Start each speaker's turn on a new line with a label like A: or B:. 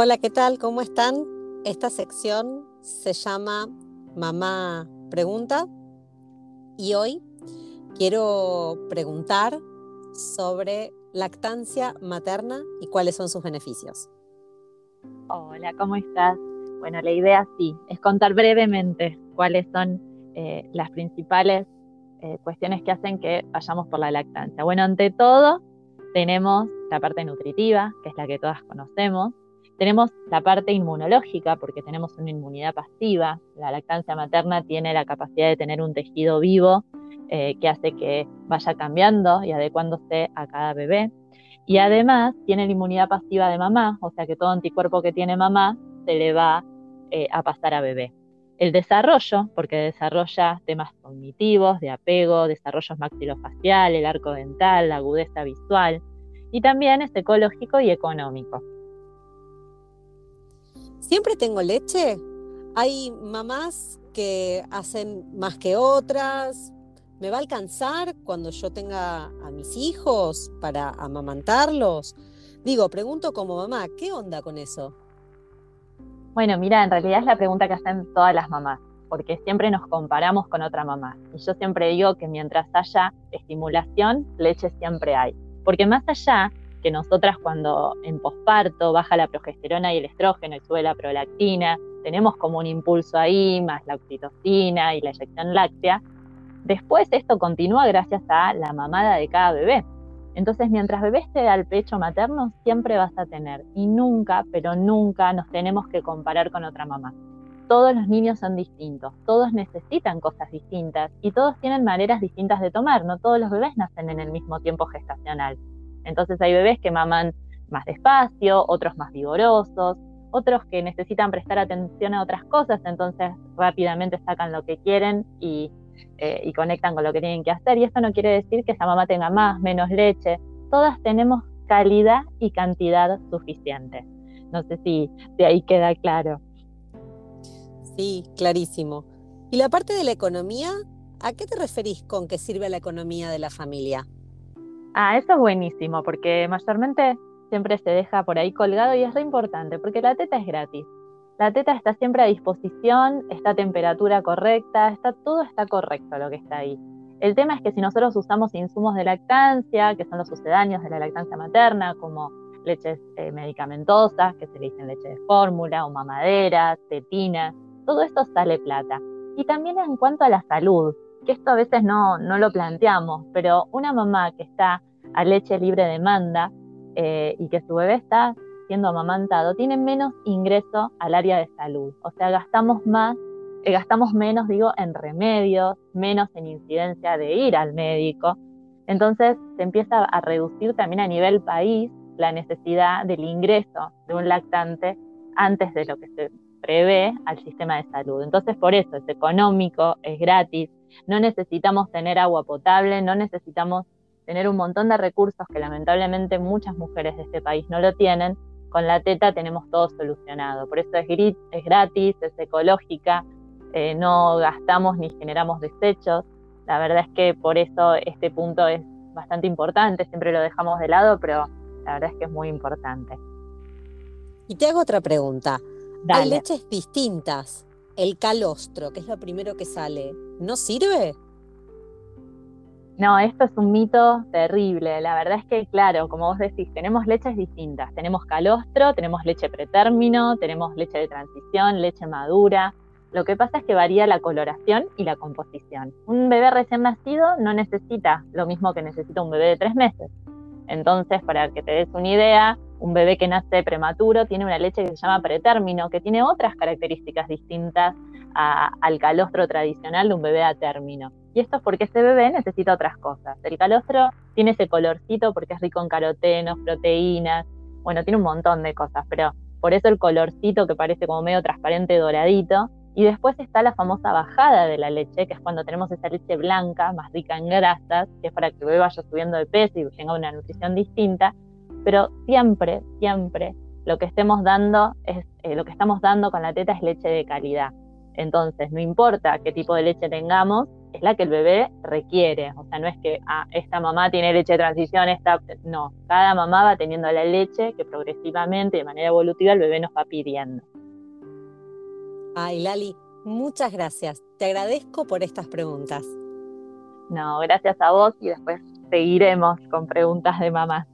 A: Hola, ¿qué tal? ¿Cómo están? Esta sección se llama Mamá Pregunta y hoy quiero preguntar sobre lactancia materna y cuáles son sus beneficios.
B: Hola, ¿cómo estás? Bueno, la idea sí, es contar brevemente cuáles son eh, las principales eh, cuestiones que hacen que vayamos por la lactancia. Bueno, ante todo, tenemos la parte nutritiva, que es la que todas conocemos, tenemos la parte inmunológica, porque tenemos una inmunidad pasiva. La lactancia materna tiene la capacidad de tener un tejido vivo eh, que hace que vaya cambiando y adecuándose a cada bebé. Y además tiene la inmunidad pasiva de mamá, o sea que todo anticuerpo que tiene mamá se le va eh, a pasar a bebé. El desarrollo, porque desarrolla temas cognitivos, de apego, desarrollos maxilofacial, el arco dental, la agudeza visual, y también es ecológico y económico.
A: ¿Siempre tengo leche? Hay mamás que hacen más que otras. ¿Me va a alcanzar cuando yo tenga a mis hijos para amamantarlos? Digo, pregunto como mamá, ¿qué onda con eso?
B: Bueno, mira, en realidad es la pregunta que hacen todas las mamás, porque siempre nos comparamos con otra mamá. Y yo siempre digo que mientras haya estimulación, leche siempre hay. Porque más allá que nosotras cuando en posparto baja la progesterona y el estrógeno y sube la prolactina, tenemos como un impulso ahí, más la oxitocina y la inyección láctea, después esto continúa gracias a la mamada de cada bebé. Entonces, mientras bebé esté al pecho materno, siempre vas a tener. Y nunca, pero nunca nos tenemos que comparar con otra mamá. Todos los niños son distintos, todos necesitan cosas distintas y todos tienen maneras distintas de tomar. No todos los bebés nacen en el mismo tiempo gestacional. Entonces hay bebés que maman más despacio, otros más vigorosos, otros que necesitan prestar atención a otras cosas, entonces rápidamente sacan lo que quieren y, eh, conectan con lo que tienen que hacer. Y esto no quiere decir que esa mamá tenga más, menos leche. Todas tenemos calidad y cantidad suficiente. No sé si de ahí queda claro.
A: Sí, clarísimo. ¿Y la parte de la economía? ¿A qué te referís con que sirve la economía de la familia?
B: Ah, eso es buenísimo, porque mayormente siempre se deja por ahí colgado y es re importante, porque la teta es gratis. La teta está siempre a disposición, está a temperatura correcta, está, todo está correcto lo que está ahí. El tema es que si nosotros usamos insumos de lactancia, que son los sucedáneos de la lactancia materna, como leches eh, medicamentosas, que se le dicen leche de fórmula, o mamaderas, tetinas, todo esto sale plata. Y también en cuanto a la salud, que esto a veces no, no lo planteamos, pero una mamá que está a leche libre demanda eh, y que su bebé está siendo amamantado, tiene menos ingreso al área de salud. O sea, gastamos más, eh, gastamos menos, digo, en remedios, menos en incidencia de ir al médico. Entonces se empieza a reducir también a nivel país la necesidad del ingreso de un lactante antes de lo que se prevé al sistema de salud. Entonces, por eso es económico, es gratis, no necesitamos tener agua potable, no necesitamos tener un montón de recursos que lamentablemente muchas mujeres de este país no lo tienen, con la teta tenemos todo solucionado. Por eso es, gratis, es ecológica, eh, no gastamos ni generamos desechos. La verdad es que por eso este punto es bastante importante, siempre lo dejamos de lado, pero la verdad es que es muy importante.
A: Y te hago otra pregunta. Hay leches distintas. El calostro, que es lo primero que sale, ¿no sirve?
B: No, esto es un mito terrible. La verdad es que, claro, como vos decís, tenemos leches distintas. Tenemos calostro, tenemos leche pretérmino, tenemos leche de transición, leche madura. Lo que pasa es que varía la coloración y la composición. Un bebé recién nacido no necesita lo mismo que necesita un bebé de tres meses. Entonces, para que te des una idea, un bebé que nace prematuro tiene una leche que se llama pretérmino, que tiene otras características distintas al calostro tradicional de un bebé a término. Y esto es porque ese bebé necesita otras cosas. El calostro tiene ese colorcito porque es rico en carotenos, proteínas, bueno, tiene un montón de cosas, pero por eso el colorcito que parece como medio transparente doradito. Y después está la famosa bajada de la leche, que es cuando tenemos esa leche blanca, más rica en grasas, que es para que el bebé vaya subiendo de peso y tenga una nutrición distinta. Pero siempre, siempre lo que estemos dando es, eh, lo que estamos dando con la teta es leche de calidad. Entonces, no importa qué tipo de leche tengamos, es la que el bebé requiere. O sea, no es que ah, esta mamá tiene leche de transición, esta. No, cada mamá va teniendo la leche que progresivamente, de manera evolutiva, el bebé nos va pidiendo.
A: Ay, Lali, muchas gracias. Te agradezco por estas preguntas.
B: No, gracias a vos y después seguiremos con preguntas de mamás.